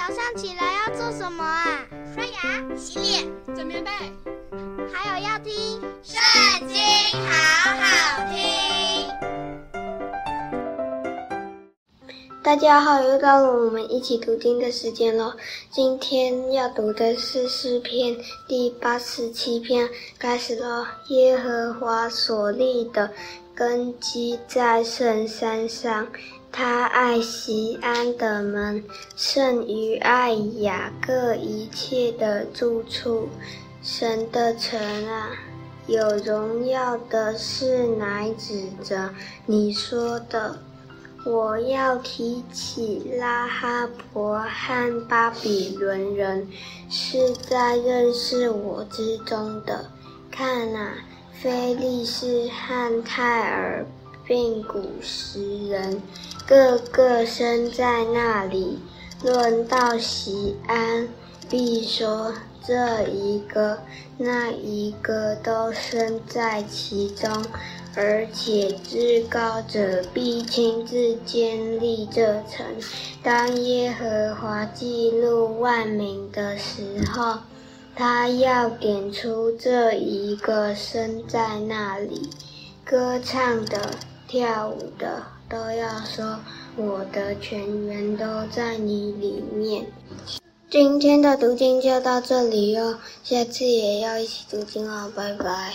早上起来要做什么啊？刷牙、洗脸、整棉被，还有要听《圣经》，好好听。大家好，又到了我们一起读经的时间了。今天要读的是诗篇第八十七篇，开始了。耶和华所立的根基在圣山上。他爱西安的门，胜于爱雅各一切的住处。神的城啊，有荣耀的是乃指着你说的。我要提起拉哈伯和巴比伦人，是在认识我之中的。看哪，菲利士和泰尔。并古时人，个个生在那里。论到西安，必说这一个那一个都生在其中，而且至高者必亲自建立这城。当耶和华记录万民的时候，他要点出这一个生在那里，歌唱的。跳舞的都要说，我的全员都在你里面。今天的读经就到这里哟，下次也要一起读经哦，拜拜。